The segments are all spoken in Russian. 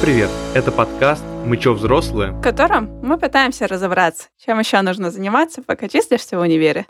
привет! Это подкаст «Мы чё, взрослые?», в котором мы пытаемся разобраться, чем еще нужно заниматься, пока числишься в универе.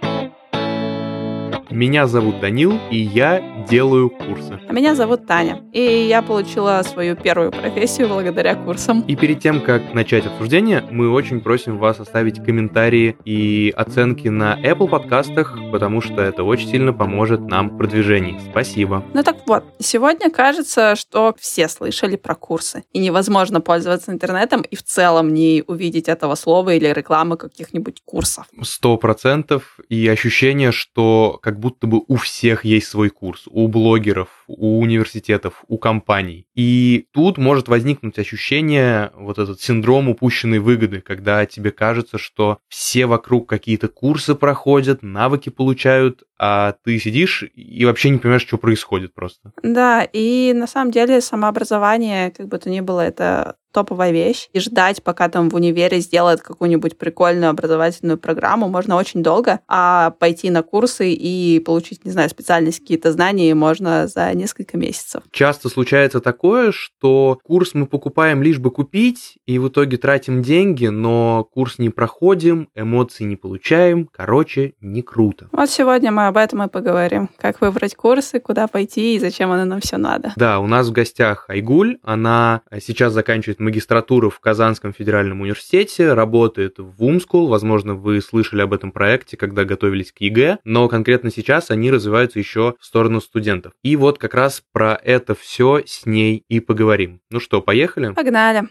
Меня зовут Данил, и я делаю курсы. А меня зовут Таня, и я получила свою первую профессию благодаря курсам. И перед тем, как начать обсуждение, мы очень просим вас оставить комментарии и оценки на Apple подкастах, потому что это очень сильно поможет нам в продвижении. Спасибо. Ну так вот, сегодня кажется, что все слышали про курсы, и невозможно пользоваться интернетом и в целом не увидеть этого слова или рекламы каких-нибудь курсов. Сто процентов, и ощущение, что как будто бы у всех есть свой курс, у блогеров, у университетов, у компаний. И тут может возникнуть ощущение, вот этот синдром упущенной выгоды, когда тебе кажется, что все вокруг какие-то курсы проходят, навыки получают, а ты сидишь и вообще не понимаешь, что происходит просто. Да, и на самом деле самообразование, как бы то ни было, это топовая вещь. И ждать, пока там в универе сделают какую-нибудь прикольную образовательную программу, можно очень долго, а пойти на курсы и получить, не знаю, специальность, какие-то знания можно за несколько месяцев. Часто случается такое, что курс мы покупаем лишь бы купить, и в итоге тратим деньги, но курс не проходим, эмоций не получаем, короче, не круто. Вот сегодня мы об этом и поговорим. Как выбрать курсы, куда пойти и зачем оно нам все надо. Да, у нас в гостях Айгуль. Она сейчас заканчивает магистратуру в Казанском федеральном университете, работает в Умскул. Возможно, вы слышали об этом проекте, когда готовились к ЕГЭ, но конкретно сейчас они развиваются еще в сторону студентов. И вот как раз про это все с ней и поговорим. Ну что, поехали? Погнали.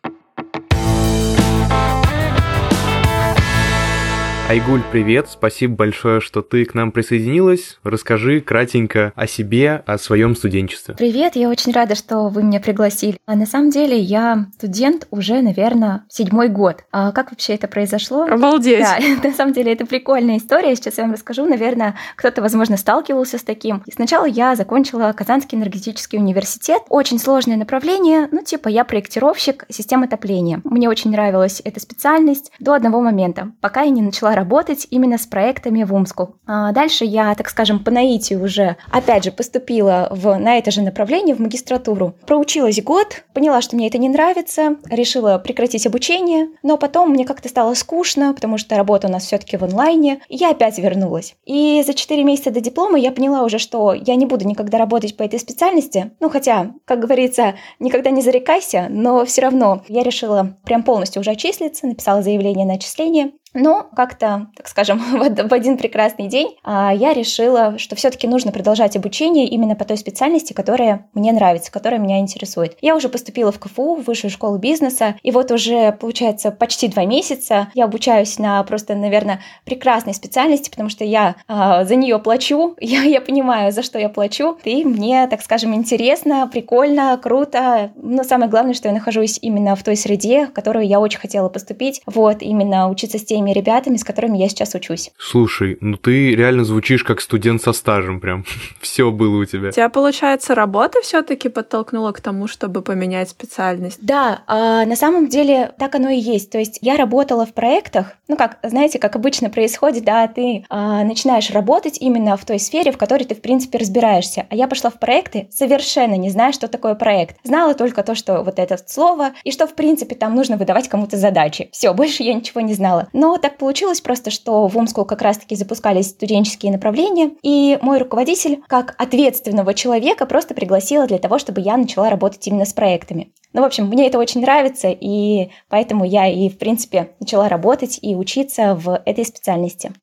Айгуль, привет! Спасибо большое, что ты к нам присоединилась. Расскажи кратенько о себе, о своем студенчестве. Привет, я очень рада, что вы меня пригласили. А на самом деле я студент уже, наверное, седьмой год. А как вообще это произошло? Обалдеть! Да, на самом деле это прикольная история. Сейчас я вам расскажу. Наверное, кто-то, возможно, сталкивался с таким. И сначала я закончила Казанский энергетический университет. Очень сложное направление. Ну, типа, я проектировщик систем отопления. Мне очень нравилась эта специальность до одного момента, пока я не начала работать именно с проектами в Умску. А дальше я, так скажем, по наитию уже, опять же, поступила в, на это же направление, в магистратуру. Проучилась год, поняла, что мне это не нравится, решила прекратить обучение, но потом мне как-то стало скучно, потому что работа у нас все-таки в онлайне, и я опять вернулась. И за 4 месяца до диплома я поняла уже, что я не буду никогда работать по этой специальности, ну хотя, как говорится, никогда не зарекайся, но все равно я решила прям полностью уже отчислиться, написала заявление на отчисление, но как-то, так скажем, в один прекрасный день а, я решила, что все-таки нужно продолжать обучение именно по той специальности, которая мне нравится, которая меня интересует. Я уже поступила в КФУ, в Высшую школу бизнеса, и вот уже, получается, почти два месяца я обучаюсь на просто, наверное, прекрасной специальности, потому что я а, за нее плачу, я, я понимаю, за что я плачу, и мне, так скажем, интересно, прикольно, круто. Но самое главное, что я нахожусь именно в той среде, в которую я очень хотела поступить, вот, именно учиться с теми теми ребятами, с которыми я сейчас учусь. Слушай, ну ты реально звучишь как студент со стажем прям. Все было у тебя. У тебя, получается, работа все-таки подтолкнула к тому, чтобы поменять специальность? Да, а на самом деле так оно и есть. То есть я работала в проектах, ну как, знаете, как обычно происходит, да, ты а, начинаешь работать именно в той сфере, в которой ты, в принципе, разбираешься. А я пошла в проекты, совершенно не зная, что такое проект. Знала только то, что вот это слово, и что, в принципе, там нужно выдавать кому-то задачи. Все, больше я ничего не знала. Но так получилось просто, что в Омску как раз-таки запускались студенческие направления, и мой руководитель, как ответственного человека, просто пригласила для того, чтобы я начала работать именно с проектами. Ну, в общем, мне это очень нравится, и поэтому я и, в принципе, начала работать и учиться в этой специальности.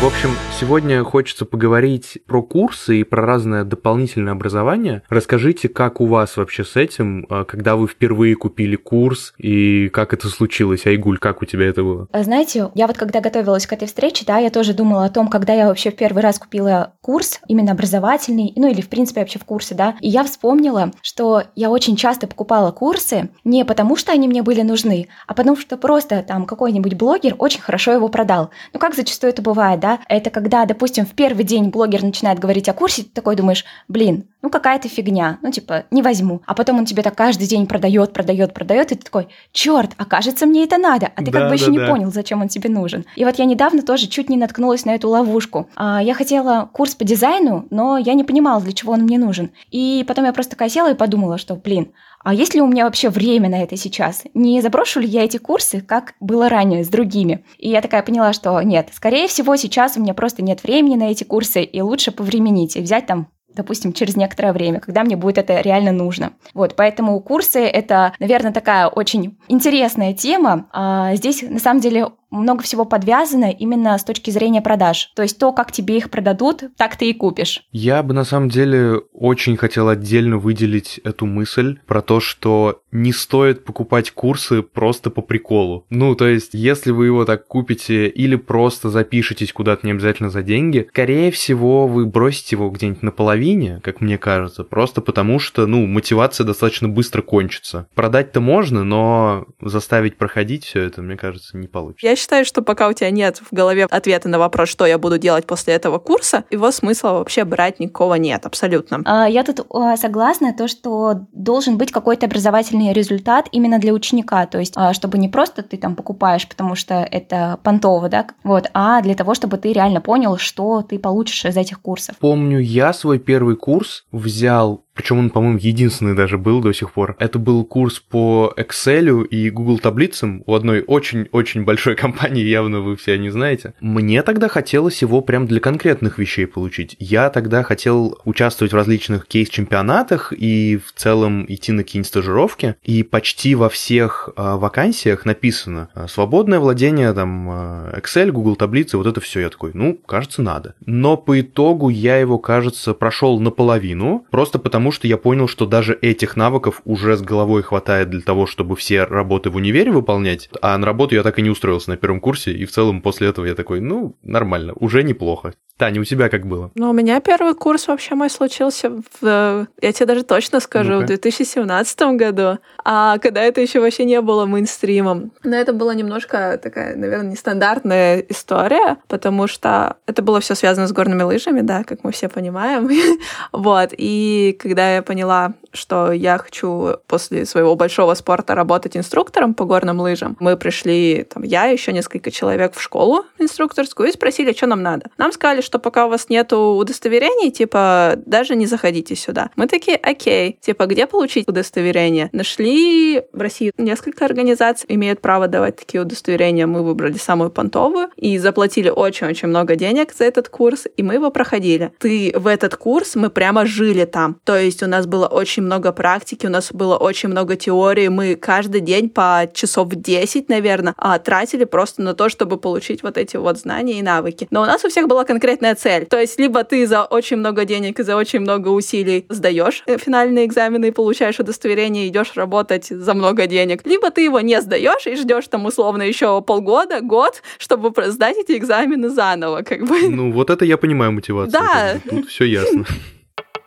В общем, сегодня хочется поговорить про курсы и про разное дополнительное образование. Расскажите, как у вас вообще с этим, а, когда вы впервые купили курс и как это случилось? Айгуль, как у тебя это было? А, знаете, я вот когда готовилась к этой встрече, да, я тоже думала о том, когда я вообще в первый раз купила курс, именно образовательный, ну или в принципе вообще в курсе, да, и я вспомнила, что я очень часто покупала курсы не потому, что они мне были нужны, а потому что просто там какой-нибудь блогер очень хорошо его продал. Ну как зачастую это бывает, да, да, это когда, допустим, в первый день блогер начинает говорить о курсе, ты такой думаешь, блин, ну какая-то фигня, ну типа не возьму. А потом он тебе так каждый день продает, продает, продает, и ты такой, черт, окажется мне это надо, а ты да, как бы да, еще да. не понял, зачем он тебе нужен. И вот я недавно тоже чуть не наткнулась на эту ловушку. А, я хотела курс по дизайну, но я не понимала, для чего он мне нужен. И потом я просто такая села и подумала, что, блин, а есть ли у меня вообще время на это сейчас? Не заброшу ли я эти курсы, как было ранее, с другими? И я такая поняла, что нет, скорее всего, сейчас у меня просто нет времени на эти курсы, и лучше повременить и взять там допустим, через некоторое время, когда мне будет это реально нужно. Вот, поэтому курсы — это, наверное, такая очень интересная тема. А здесь, на самом деле, много всего подвязано именно с точки зрения продаж. То есть то, как тебе их продадут, так ты и купишь. Я бы на самом деле очень хотел отдельно выделить эту мысль про то, что не стоит покупать курсы просто по приколу. Ну, то есть, если вы его так купите или просто запишетесь куда-то не обязательно за деньги, скорее всего, вы бросите его где-нибудь на половине, как мне кажется, просто потому что, ну, мотивация достаточно быстро кончится. Продать-то можно, но заставить проходить все это, мне кажется, не получится. Я считаю, что пока у тебя нет в голове ответа на вопрос, что я буду делать после этого курса, его смысла вообще брать никакого нет, абсолютно. А, я тут согласна, то, что должен быть какой-то образовательный результат именно для ученика, то есть а, чтобы не просто ты там покупаешь, потому что это понтово, да, вот, а для того, чтобы ты реально понял, что ты получишь из этих курсов. Помню, я свой первый курс взял причем он, по-моему, единственный даже был до сих пор. Это был курс по Excel и Google таблицам у одной очень-очень большой компании, явно вы все не знаете. Мне тогда хотелось его прям для конкретных вещей получить. Я тогда хотел участвовать в различных кейс-чемпионатах и в целом идти на какие-нибудь стажировки. И почти во всех э, вакансиях написано а, свободное владение там Excel, Google таблицы, вот это все. Я такой, ну, кажется, надо. Но по итогу я его, кажется, прошел наполовину, просто потому что я понял, что даже этих навыков уже с головой хватает для того, чтобы все работы в универе выполнять, а на работу я так и не устроился на первом курсе, и в целом после этого я такой, ну, нормально, уже неплохо. Таня, у тебя как было? Ну, у меня первый курс вообще мой случился в, я тебе даже точно скажу, ну в 2017 году, а когда это еще вообще не было мейнстримом. Но это была немножко такая, наверное, нестандартная история, потому что это было все связано с горными лыжами, да, как мы все понимаем. вот, и когда я поняла, что я хочу после своего большого спорта работать инструктором по горным лыжам, мы пришли, там, я еще несколько человек в школу инструкторскую и спросили, что нам надо. Нам сказали, что пока у вас нету удостоверений, типа, даже не заходите сюда. Мы такие, окей, типа, где получить удостоверение? Нашли в России несколько организаций, имеют право давать такие удостоверения. Мы выбрали самую понтовую и заплатили очень-очень много денег за этот курс, и мы его проходили. Ты в этот курс, мы прямо жили там. То есть у нас было очень много практики, у нас было очень много теории. Мы каждый день по часов 10, наверное, а, тратили просто на то, чтобы получить вот эти вот знания и навыки. Но у нас у всех была конкретная цель. То есть либо ты за очень много денег и за очень много усилий сдаешь э, финальные экзамены и получаешь удостоверение, идешь работать за много денег, либо ты его не сдаешь и ждешь там условно еще полгода, год, чтобы сдать эти экзамены заново, как бы. Ну, вот это я понимаю мотивацию. Да. Тут все ясно.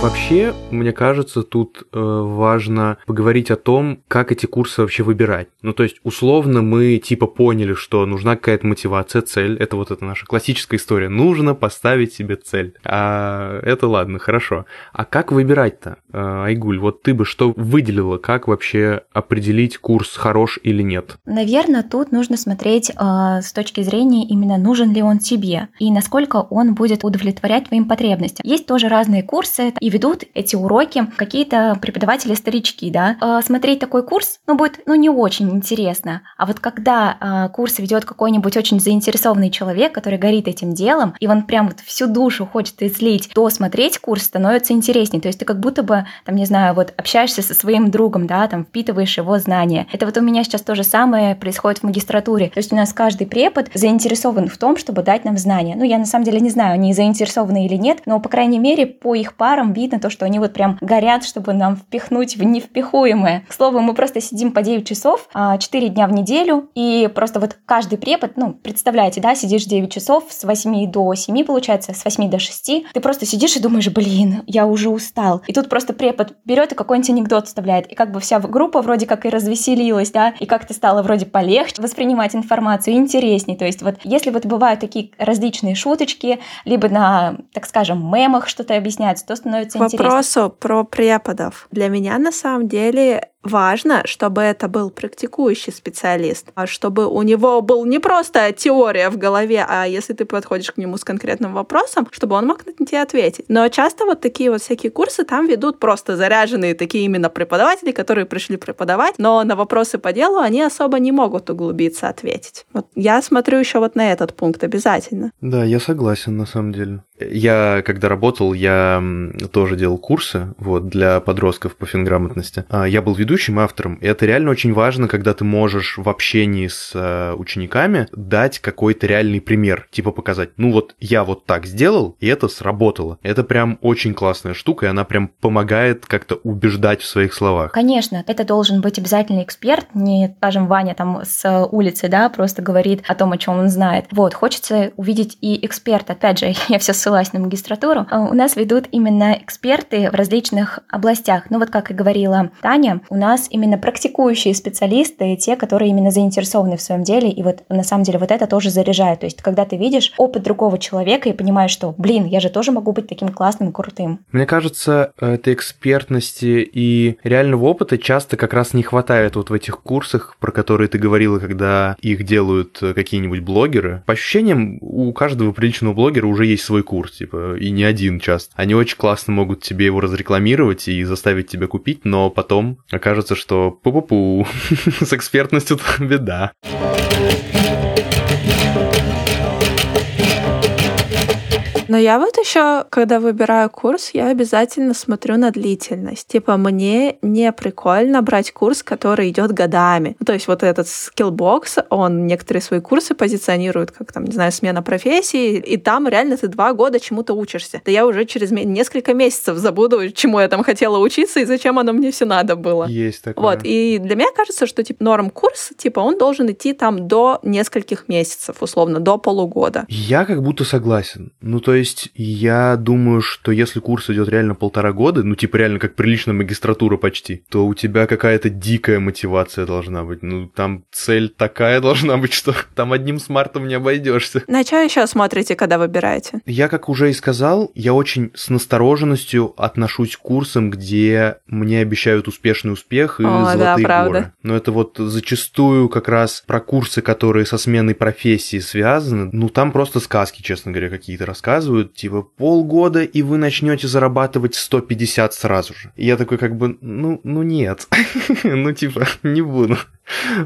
Вообще, мне кажется, тут э, важно поговорить о том, как эти курсы вообще выбирать. Ну, то есть, условно, мы типа поняли, что нужна какая-то мотивация, цель. Это вот эта наша классическая история. Нужно поставить себе цель. А это ладно, хорошо. А как выбирать-то, э, Айгуль? Вот ты бы что выделила? Как вообще определить курс хорош или нет? Наверное, тут нужно смотреть э, с точки зрения именно нужен ли он тебе и насколько он будет удовлетворять твоим потребностям. Есть тоже разные курсы, и ведут эти уроки какие-то преподаватели-старички, да. Э, смотреть такой курс, ну, будет, ну, не очень интересно. А вот когда э, курс ведет какой-нибудь очень заинтересованный человек, который горит этим делом, и он прям вот всю душу хочет излить, то смотреть курс становится интереснее. То есть ты как будто бы, там, не знаю, вот общаешься со своим другом, да, там, впитываешь его знания. Это вот у меня сейчас то же самое происходит в магистратуре. То есть у нас каждый препод заинтересован в том, чтобы дать нам знания. Ну, я на самом деле не знаю, они заинтересованы или нет, но, по крайней мере, по их парам обидно то, что они вот прям горят, чтобы нам впихнуть в невпихуемое. К слову, мы просто сидим по 9 часов, 4 а, дня в неделю, и просто вот каждый препод, ну, представляете, да, сидишь 9 часов с 8 до 7, получается, с 8 до 6, ты просто сидишь и думаешь, блин, я уже устал. И тут просто препод берет и какой-нибудь анекдот вставляет, и как бы вся группа вроде как и развеселилась, да, и как-то стало вроде полегче воспринимать информацию, интересней. То есть вот если вот бывают такие различные шуточки, либо на, так скажем, мемах что-то объясняется, то становится интересно. К вопросу про преподов. Для меня на самом деле важно, чтобы это был практикующий специалист, а чтобы у него был не просто теория в голове, а если ты подходишь к нему с конкретным вопросом, чтобы он мог на тебе ответить. Но часто вот такие вот всякие курсы там ведут просто заряженные такие именно преподаватели, которые пришли преподавать, но на вопросы по делу они особо не могут углубиться, ответить. Вот я смотрю еще вот на этот пункт обязательно. Да, я согласен на самом деле. Я, когда работал, я тоже делал курсы вот, для подростков по финграмотности. А, я был ведущим автором, и это реально очень важно, когда ты можешь в общении с э, учениками дать какой-то реальный пример, типа показать, ну вот я вот так сделал, и это сработало. Это прям очень классная штука, и она прям помогает как-то убеждать в своих словах. Конечно, это должен быть обязательно эксперт, не, скажем, Ваня там с улицы, да, просто говорит о том, о чем он знает. Вот, хочется увидеть и эксперта. Опять же, я все ссылаюсь на магистратуру, а у нас ведут именно эксперты в различных областях. Ну вот как и говорила Таня, у нас именно практикующие специалисты, те, которые именно заинтересованы в своем деле, и вот на самом деле вот это тоже заряжает. То есть когда ты видишь опыт другого человека и понимаешь, что, блин, я же тоже могу быть таким классным, крутым. Мне кажется, этой экспертности и реального опыта часто как раз не хватает вот в этих курсах, про которые ты говорила, когда их делают какие-нибудь блогеры. По ощущениям, у каждого приличного блогера уже есть свой курс типа, и не один часто. Они очень классно могут тебе его разрекламировать и заставить тебя купить, но потом окажется, что пу-пу-пу, с экспертностью беда. Но я вот еще, когда выбираю курс, я обязательно смотрю на длительность. Типа, мне не прикольно брать курс, который идет годами. Ну, то есть вот этот Skillbox, он некоторые свои курсы позиционирует как, там, не знаю, смена профессии, и там реально ты два года чему-то учишься. Да я уже через несколько месяцев забуду, чему я там хотела учиться и зачем оно мне все надо было. Есть такое. Вот, и для меня кажется, что, типа, норм курс, типа, он должен идти там до нескольких месяцев, условно, до полугода. Я как будто согласен. Ну, то есть я думаю, что если курс идет реально полтора года, ну типа реально как приличная магистратура почти, то у тебя какая-то дикая мотивация должна быть. Ну там цель такая должна быть, что там одним смартом не обойдешься. На что еще смотрите, когда выбираете? Я, как уже и сказал, я очень с настороженностью отношусь к курсам, где мне обещают успешный успех и О, золотые да, горы. Но это вот зачастую как раз про курсы, которые со сменой профессии связаны. Ну там просто сказки, честно говоря, какие-то рассказывают рассказывают, типа, полгода, и вы начнете зарабатывать 150 сразу же. И я такой, как бы, ну, ну нет. ну, типа, не буду.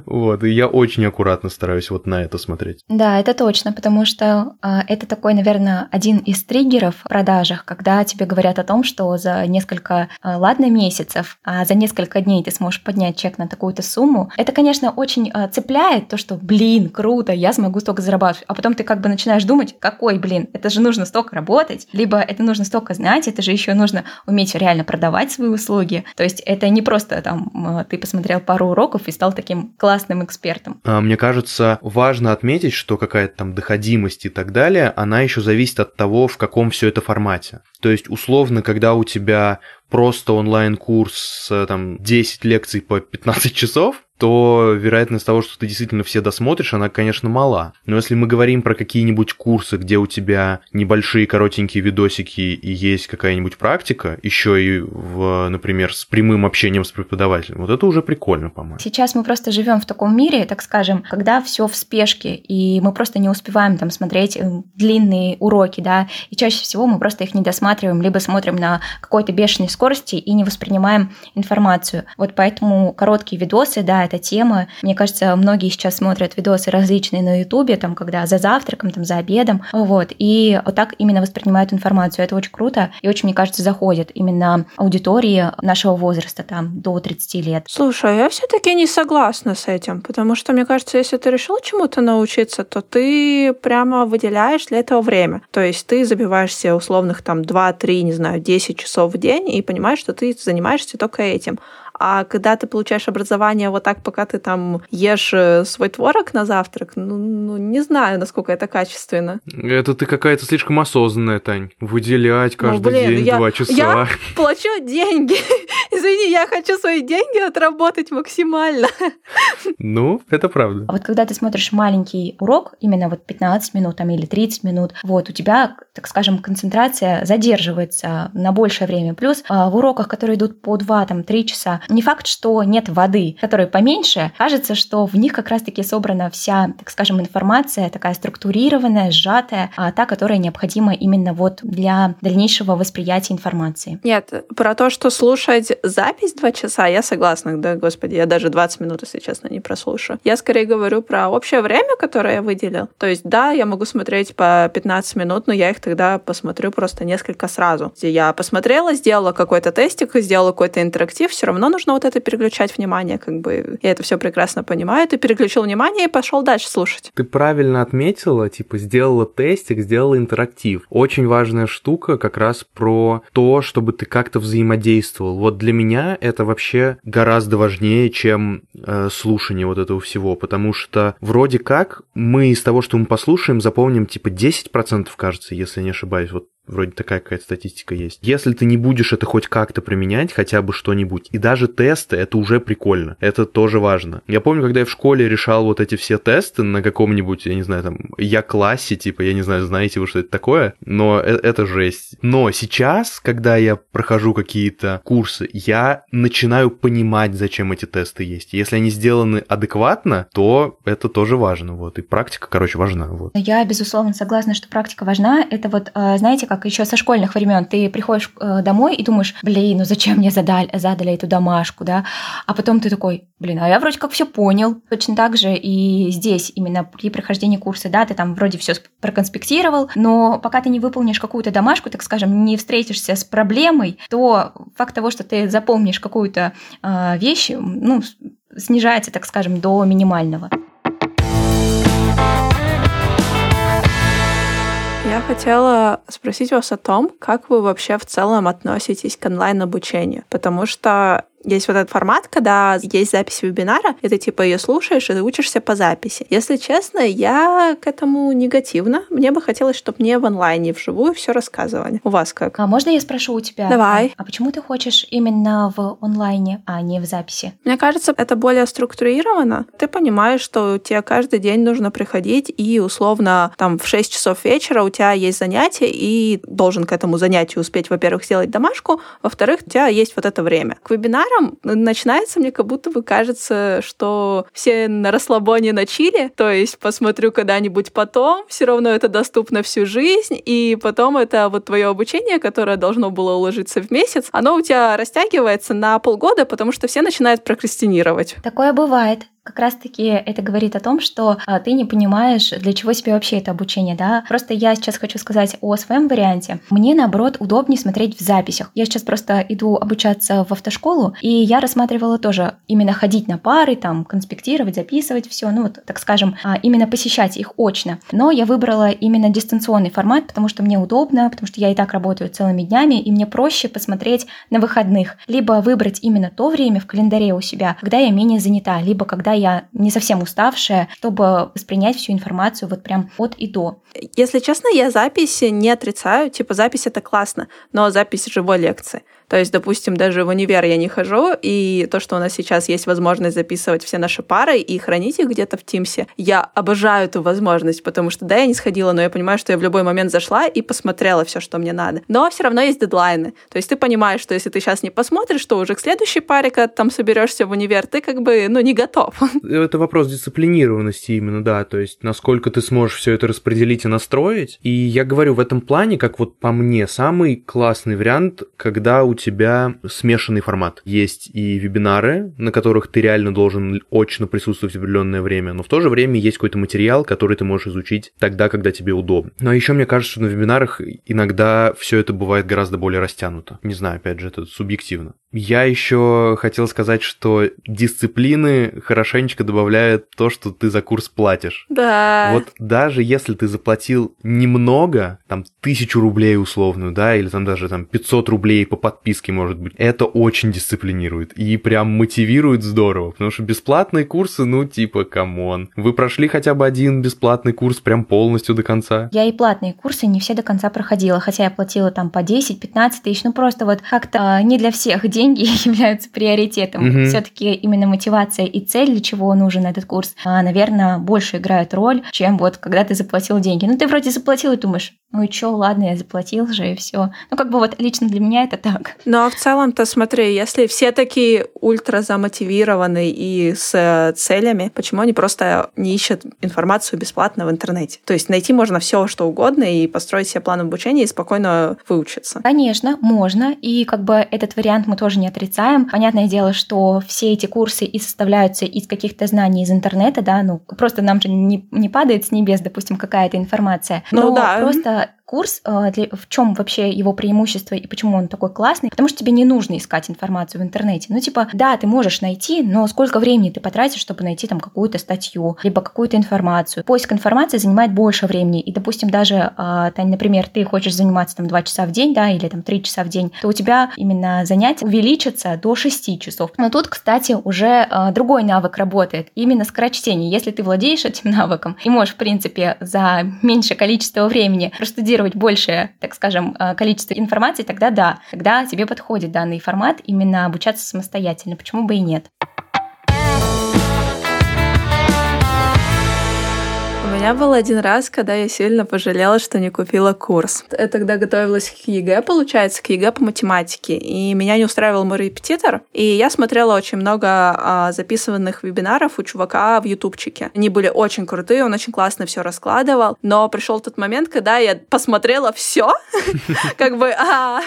Вот, и я очень аккуратно стараюсь вот на это смотреть. Да, это точно, потому что э, это такой, наверное, один из триггеров в продажах, когда тебе говорят о том, что за несколько, э, ладно, месяцев, а за несколько дней ты сможешь поднять чек на такую-то сумму. Это, конечно, очень э, цепляет то, что, блин, круто, я смогу столько зарабатывать. А потом ты как бы начинаешь думать, какой, блин, это же нужно столько работать, либо это нужно столько знать, это же еще нужно уметь реально продавать свои услуги. То есть это не просто там ты посмотрел пару уроков и стал таким таким классным экспертом. А, мне кажется, важно отметить, что какая-то там доходимость и так далее, она еще зависит от того, в каком все это формате. То есть, условно, когда у тебя просто онлайн-курс, там, 10 лекций по 15 часов, то вероятность того, что ты действительно все досмотришь, она, конечно, мала. Но если мы говорим про какие-нибудь курсы, где у тебя небольшие коротенькие видосики и есть какая-нибудь практика, еще и, в, например, с прямым общением с преподавателем, вот это уже прикольно, по-моему. Сейчас мы просто живем в таком мире, так скажем, когда все в спешке, и мы просто не успеваем там смотреть э, длинные уроки, да, и чаще всего мы просто их не досматриваем, либо смотрим на какой-то бешеной скорости и не воспринимаем информацию. Вот поэтому короткие видосы, да, какая-то тема. Мне кажется, многие сейчас смотрят видосы различные на Ютубе, там, когда за завтраком, там, за обедом, вот, и вот так именно воспринимают информацию. Это очень круто и очень, мне кажется, заходит именно аудитории нашего возраста, там, до 30 лет. Слушай, я все-таки не согласна с этим, потому что, мне кажется, если ты решил чему-то научиться, то ты прямо выделяешь для этого время. То есть ты забиваешь себе условных там 2-3, не знаю, 10 часов в день и понимаешь, что ты занимаешься только этим. А когда ты получаешь образование вот так, пока ты там ешь э, свой творог на завтрак, ну, ну не знаю, насколько это качественно. Это ты какая-то слишком осознанная, Тань. Выделять ну, каждый ну, блин, день я, два часа. Я плачу деньги. Извини, я хочу свои деньги отработать максимально. Ну, это правда. А вот когда ты смотришь маленький урок, именно вот 15 минут там, или 30 минут, вот у тебя, так скажем, концентрация задерживается на большее время. Плюс а, в уроках, которые идут по 2-3 часа, не факт, что нет воды, которая поменьше. Кажется, что в них как раз-таки собрана вся, так скажем, информация такая структурированная, сжатая, а та, которая необходима именно вот для дальнейшего восприятия информации. Нет, про то, что слушать запись два часа, я согласна, да, господи, я даже 20 минут, если честно, не прослушаю. Я скорее говорю про общее время, которое я выделил. То есть, да, я могу смотреть по 15 минут, но я их тогда посмотрю просто несколько сразу. Я посмотрела, сделала какой-то тестик, сделала какой-то интерактив, все равно нужно вот это переключать внимание, как бы я это все прекрасно понимаю. Ты переключил внимание и пошел дальше слушать. Ты правильно отметила, типа сделала тестик, сделала интерактив. Очень важная штука как раз про то, чтобы ты как-то взаимодействовал. Вот для меня это вообще гораздо важнее, чем э, слушание вот этого всего, потому что вроде как мы из того, что мы послушаем, запомним типа 10%, кажется, если не ошибаюсь. Вот Вроде такая какая-то статистика есть. Если ты не будешь это хоть как-то применять, хотя бы что-нибудь, и даже тесты, это уже прикольно. Это тоже важно. Я помню, когда я в школе решал вот эти все тесты на каком-нибудь, я не знаю, там, я классе, типа, я не знаю, знаете вы, что это такое, но это, это жесть. Но сейчас, когда я прохожу какие-то курсы, я начинаю понимать, зачем эти тесты есть. Если они сделаны адекватно, то это тоже важно, вот. И практика, короче, важна, вот. Я, безусловно, согласна, что практика важна. Это вот, э, знаете, как еще со школьных времен. Ты приходишь э, домой и думаешь, блин, ну зачем мне задали, задали эту домашку, да? А потом ты такой, блин, а я вроде как все понял. Точно так же и здесь, именно при прохождении курса, да, ты там вроде все проконспектировал, но пока ты не выполнишь какую-то домашку, так скажем, не встретишься с проблемой, то факт того, что ты запомнишь какую-то э, вещь, ну, снижается, так скажем, до минимального. Хотела спросить вас о том, как вы вообще в целом относитесь к онлайн-обучению, потому что есть вот этот формат, когда есть запись вебинара, и ты типа ее слушаешь, и учишься по записи. Если честно, я к этому негативно. Мне бы хотелось, чтобы мне в онлайне, вживую все рассказывали. У вас как? А можно я спрошу у тебя? Давай. А почему ты хочешь именно в онлайне, а не в записи? Мне кажется, это более структурировано. Ты понимаешь, что тебе каждый день нужно приходить, и условно там в 6 часов вечера у тебя есть занятие, и должен к этому занятию успеть, во-первых, сделать домашку, во-вторых, у тебя есть вот это время. К вебинару вебинаром начинается мне как будто бы кажется, что все на расслабоне на чили, то есть посмотрю когда-нибудь потом, все равно это доступно всю жизнь, и потом это вот твое обучение, которое должно было уложиться в месяц, оно у тебя растягивается на полгода, потому что все начинают прокрастинировать. Такое бывает как раз-таки это говорит о том, что а, ты не понимаешь, для чего тебе вообще это обучение, да. Просто я сейчас хочу сказать о своем варианте. Мне, наоборот, удобнее смотреть в записях. Я сейчас просто иду обучаться в автошколу, и я рассматривала тоже именно ходить на пары, там, конспектировать, записывать все, ну вот, так скажем, а, именно посещать их очно. Но я выбрала именно дистанционный формат, потому что мне удобно, потому что я и так работаю целыми днями, и мне проще посмотреть на выходных. Либо выбрать именно то время в календаре у себя, когда я менее занята, либо когда когда я не совсем уставшая, чтобы воспринять всю информацию вот прям от и до. Если честно, я записи не отрицаю, типа запись это классно, но запись живой лекции. То есть, допустим, даже в универ я не хожу, и то, что у нас сейчас есть возможность записывать все наши пары и хранить их где-то в Тимсе, я обожаю эту возможность, потому что, да, я не сходила, но я понимаю, что я в любой момент зашла и посмотрела все, что мне надо. Но все равно есть дедлайны. То есть ты понимаешь, что если ты сейчас не посмотришь, то уже к следующей паре, когда там соберешься в универ, ты как бы, ну, не готов. Это вопрос дисциплинированности именно, да, то есть насколько ты сможешь все это распределить и настроить. И я говорю, в этом плане, как вот по мне, самый классный вариант, когда у тебя смешанный формат. Есть и вебинары, на которых ты реально должен очно присутствовать в определенное время, но в то же время есть какой-то материал, который ты можешь изучить тогда, когда тебе удобно. Но еще мне кажется, что на вебинарах иногда все это бывает гораздо более растянуто. Не знаю, опять же, это субъективно. Я еще хотел сказать, что дисциплины хорошенечко добавляют то, что ты за курс платишь. Да. Вот даже если ты заплатил немного, там тысячу рублей условную, да, или там даже там 500 рублей по подписке, может быть, это очень дисциплинирует и прям мотивирует здорово, потому что бесплатные курсы, ну типа, come on. Вы прошли хотя бы один бесплатный курс прям полностью до конца? Я и платные курсы не все до конца проходила, хотя я платила там по 10-15 тысяч, ну просто вот как-то а, не для всех деньги являются приоритетом. Угу. Все-таки именно мотивация и цель, для чего нужен этот курс, а, наверное, больше играет роль, чем вот когда ты заплатил деньги. Ну, ты вроде заплатил и думаешь, ну и чё, ладно, я заплатил же, и все. Ну, как бы вот лично для меня это так. Ну, а в целом-то смотри, если все такие ультра замотивированы и с э, целями, почему они просто не ищут информацию бесплатно в интернете? То есть найти можно все, что угодно, и построить себе план обучения и спокойно выучиться. Конечно, можно, и как бы этот вариант мы тоже не отрицаем. Понятное дело, что все эти курсы и составляются из каких-то знаний из интернета, да, ну, просто нам же не, не падает с небес, допустим, какая-то информация. Ну Но ну да. просто but курс, для, в чем вообще его преимущество и почему он такой классный, потому что тебе не нужно искать информацию в интернете. Ну, типа, да, ты можешь найти, но сколько времени ты потратишь, чтобы найти там какую-то статью, либо какую-то информацию. Поиск информации занимает больше времени. И, допустим, даже, а, Тань, например, ты хочешь заниматься там 2 часа в день, да, или там 3 часа в день, то у тебя именно занятия увеличатся до 6 часов. Но тут, кстати, уже а, другой навык работает, именно скорочтение. Если ты владеешь этим навыком и можешь, в принципе, за меньшее количество времени простудировать генерировать большее, так скажем, э, количество информации, тогда да, тогда тебе подходит данный формат именно обучаться самостоятельно. Почему бы и нет? Меня был один раз, когда я сильно пожалела, что не купила курс. Я тогда готовилась к ЕГЭ, получается, к ЕГЭ по математике, и меня не устраивал мой репетитор, и я смотрела очень много а, записанных вебинаров у чувака в ютубчике. Они были очень крутые, он очень классно все раскладывал, но пришел тот момент, когда я посмотрела все, как бы, а,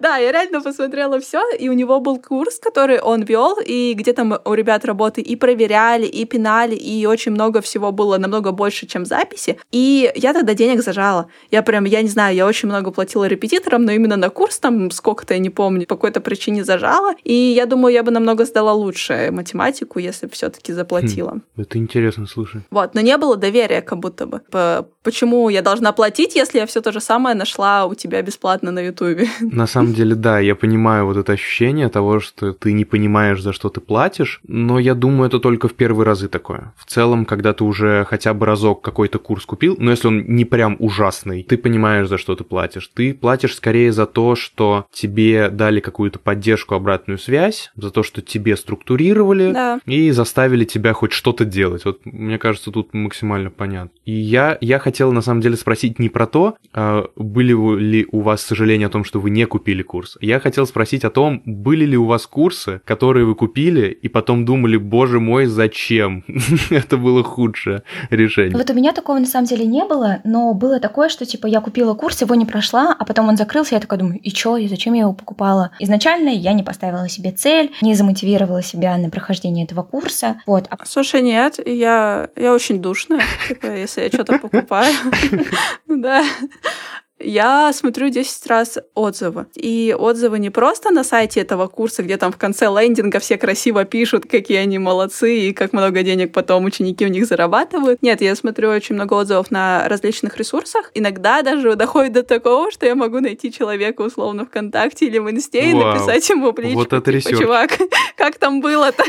да, я реально посмотрела все, и у него был курс, который он вел, и где там у ребят работы и проверяли, и пинали, и очень много всего было, намного больше, чем записи. И я тогда денег зажала. Я прям, я не знаю, я очень много платила репетиторам, но именно на курс там сколько-то, я не помню, по какой-то причине зажала. И я думаю, я бы намного сдала лучше математику, если бы все-таки заплатила. Хм, это интересно, слушай. Вот, но не было доверия как будто бы. По почему я должна платить, если я все то же самое нашла у тебя бесплатно на Ютубе? На самом деле, да, я понимаю вот это ощущение того, что ты не понимаешь, за что ты платишь, но я думаю, это только в первые разы такое. В целом, когда ты уже хотя бы разок какой-то курс купил, но если он не прям ужасный, ты понимаешь, за что ты платишь. Ты платишь скорее за то, что тебе дали какую-то поддержку, обратную связь, за то, что тебе структурировали да. и заставили тебя хоть что-то делать. Вот мне кажется, тут максимально понятно. И я, я хотел на самом деле спросить не про то, а были ли у вас сожаления о том, что вы не купили курс. Я хотел спросить о том, были ли у вас курсы, которые вы купили и потом думали, боже мой, зачем? Это было худшее решение. Вот у меня такого на самом деле не было, но было такое, что типа я купила курс, его не прошла, а потом он закрылся, я такая думаю, и чё, и зачем я его покупала? Изначально я не поставила себе цель, не замотивировала себя на прохождение этого курса. Вот. А Слушай, нет, я, я очень душная, типа, если я что-то покупаю. Да я смотрю 10 раз отзывы. И отзывы не просто на сайте этого курса, где там в конце лендинга все красиво пишут, какие они молодцы и как много денег потом ученики у них зарабатывают. Нет, я смотрю очень много отзывов на различных ресурсах. Иногда даже доходит до такого, что я могу найти человека условно ВКонтакте или в Инсте и написать ему в личку, вот это типа, чувак, как там было-то?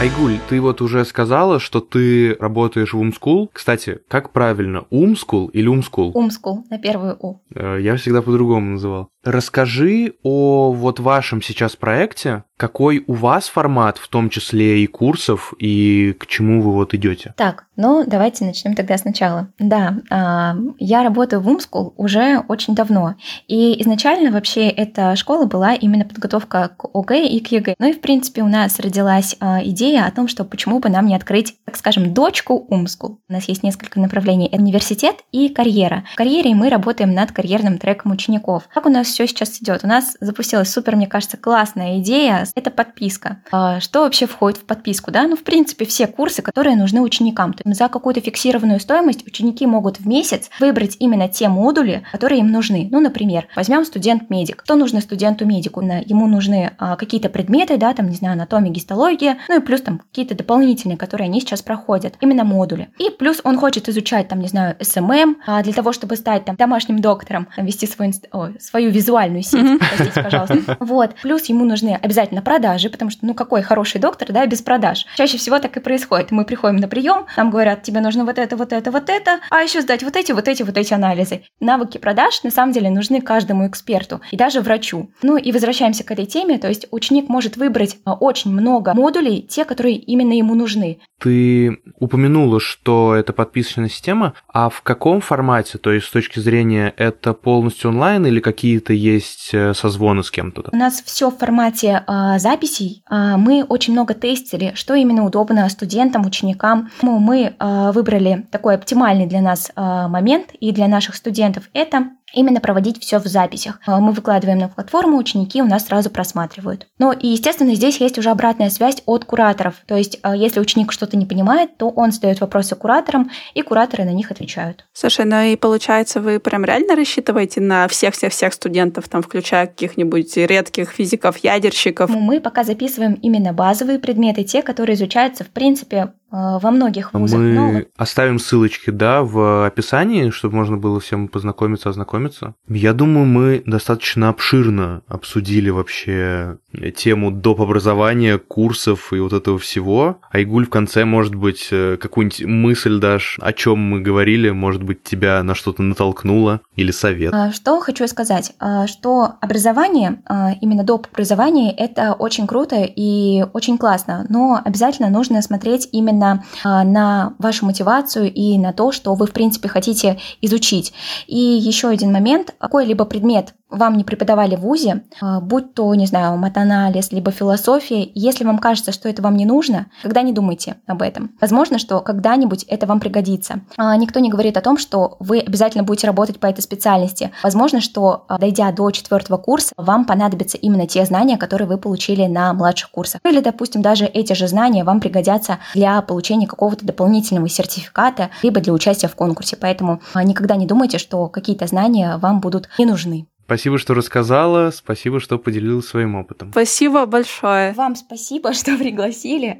Айгуль, ты вот уже сказала, что ты работаешь в Умскул. Кстати, как правильно, Умскул или Умскул? Умскул, на первую У. Э, я всегда по-другому называл. Расскажи о вот вашем сейчас проекте, какой у вас формат, в том числе и курсов, и к чему вы вот идете? Так, ну давайте начнем тогда сначала. Да, а, я работаю в Умскул уже очень давно, и изначально вообще эта школа была именно подготовка к ОГЭ и к ЕГЭ. Ну и в принципе у нас родилась а, идея о том, что почему бы нам не открыть, так скажем, дочку Умскул. У нас есть несколько направлений: университет и карьера. В карьере мы работаем над карьерным треком учеников. Как у нас все сейчас идет? У нас запустилась супер, мне кажется, классная идея это подписка. А, что вообще входит в подписку? Да? Ну, в принципе, все курсы, которые нужны ученикам. То есть за какую-то фиксированную стоимость ученики могут в месяц выбрать именно те модули, которые им нужны. Ну, например, возьмем студент-медик. Что нужно студенту-медику? Ему нужны а, какие-то предметы, да, там, не знаю, анатомия, гистология, ну и плюс там какие-то дополнительные, которые они сейчас проходят, именно модули. И плюс он хочет изучать, там, не знаю, SMM, а для того, чтобы стать там домашним доктором, вести свой, о, свою визуальную сеть, простите, пожалуйста. Вот. Плюс ему нужны обязательно продажи, потому что, ну, какой хороший доктор, да, без продаж. Чаще всего так и происходит. Мы приходим на прием, нам говорят, тебе нужно вот это, вот это, вот это, а еще сдать вот эти, вот эти, вот эти анализы. Навыки продаж на самом деле нужны каждому эксперту и даже врачу. Ну и возвращаемся к этой теме, то есть ученик может выбрать а, очень много модулей, те, которые именно ему нужны. Ты упомянула, что это подписочная система, а в каком формате? То есть с точки зрения это полностью онлайн или какие-то есть э, созвоны с кем-то? У нас все в формате э, записей. Э, мы очень много тестили, что именно удобно студентам, ученикам. Мы э, выбрали такой оптимальный для нас э, момент и для наших студентов. Это именно проводить все в записях. А, мы выкладываем на платформу, ученики у нас сразу просматривают. Ну и, естественно, здесь есть уже обратная связь от кураторов. То есть, а, если ученик что-то не понимает, то он задает вопросы кураторам, и кураторы на них отвечают. Слушай, ну и получается, вы прям реально рассчитываете на всех-всех-всех студентов, там, включая каких-нибудь редких физиков, ядерщиков? Ну, мы пока записываем именно базовые предметы, те, которые изучаются, в принципе, Э, во многих вузах. Мы но... оставим ссылочки, да, в описании, чтобы можно было всем познакомиться, ознакомиться. Я думаю, мы достаточно обширно обсудили вообще тему доп. образования, курсов и вот этого всего. Айгуль в конце, может быть, э, какую-нибудь мысль дашь, о чем мы говорили, может быть, тебя на что-то натолкнуло или совет. А, что хочу сказать, а, что образование, а, именно доп. образование, это очень круто и очень классно, но обязательно нужно смотреть именно именно а, на вашу мотивацию и на то, что вы, в принципе, хотите изучить. И еще один момент, какой-либо предмет вам не преподавали в ВУЗе, а, будь то, не знаю, матанализ, либо философия, если вам кажется, что это вам не нужно, когда не думайте об этом. Возможно, что когда-нибудь это вам пригодится. А, никто не говорит о том, что вы обязательно будете работать по этой специальности. Возможно, что а, дойдя до четвертого курса, вам понадобятся именно те знания, которые вы получили на младших курсах. Или, допустим, даже эти же знания вам пригодятся для получения какого-то дополнительного сертификата, либо для участия в конкурсе. Поэтому никогда не думайте, что какие-то знания вам будут не нужны. Спасибо, что рассказала, спасибо, что поделилась своим опытом. Спасибо большое. Вам спасибо, что пригласили.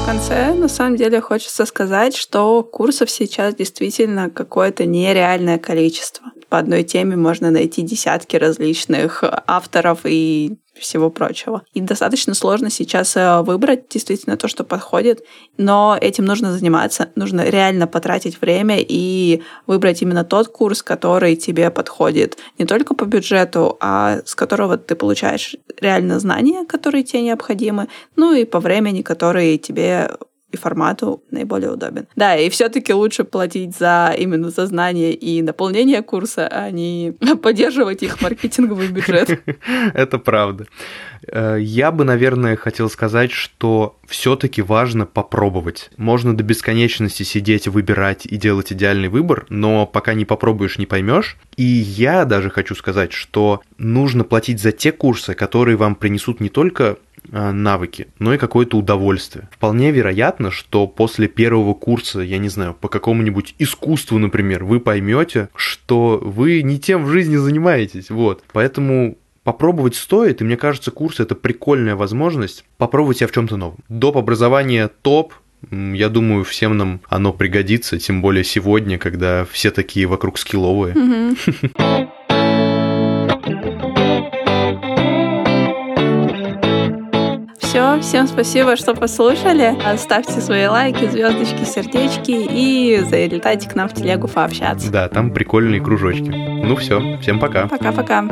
В конце, на самом деле, хочется сказать, что курсов сейчас действительно какое-то нереальное количество. По одной теме можно найти десятки различных авторов и всего прочего. И достаточно сложно сейчас э, выбрать действительно то, что подходит, но этим нужно заниматься, нужно реально потратить время и выбрать именно тот курс, который тебе подходит не только по бюджету, а с которого ты получаешь реально знания, которые тебе необходимы, ну и по времени, которые тебе и формату наиболее удобен. Да, и все-таки лучше платить за именно за знания и наполнение курса, а не поддерживать их маркетинговый бюджет. Это правда. Э, я бы, наверное, хотел сказать, что все-таки важно попробовать. Можно до бесконечности сидеть, выбирать и делать идеальный выбор, но пока не попробуешь, не поймешь. И я даже хочу сказать, что нужно платить за те курсы, которые вам принесут не только навыки, но и какое-то удовольствие. Вполне вероятно, что после первого курса, я не знаю, по какому-нибудь искусству, например, вы поймете, что вы не тем в жизни занимаетесь. Вот. Поэтому попробовать стоит, и мне кажется, курс это прикольная возможность попробовать себя в чем-то новом. Доп. образование топ, я думаю, всем нам оно пригодится, тем более сегодня, когда все такие вокруг скилловые. Mm-hmm. все. Всем спасибо, что послушали. Ставьте свои лайки, звездочки, сердечки и залетайте к нам в телегу пообщаться. Да, там прикольные кружочки. Ну все, всем пока. Пока-пока.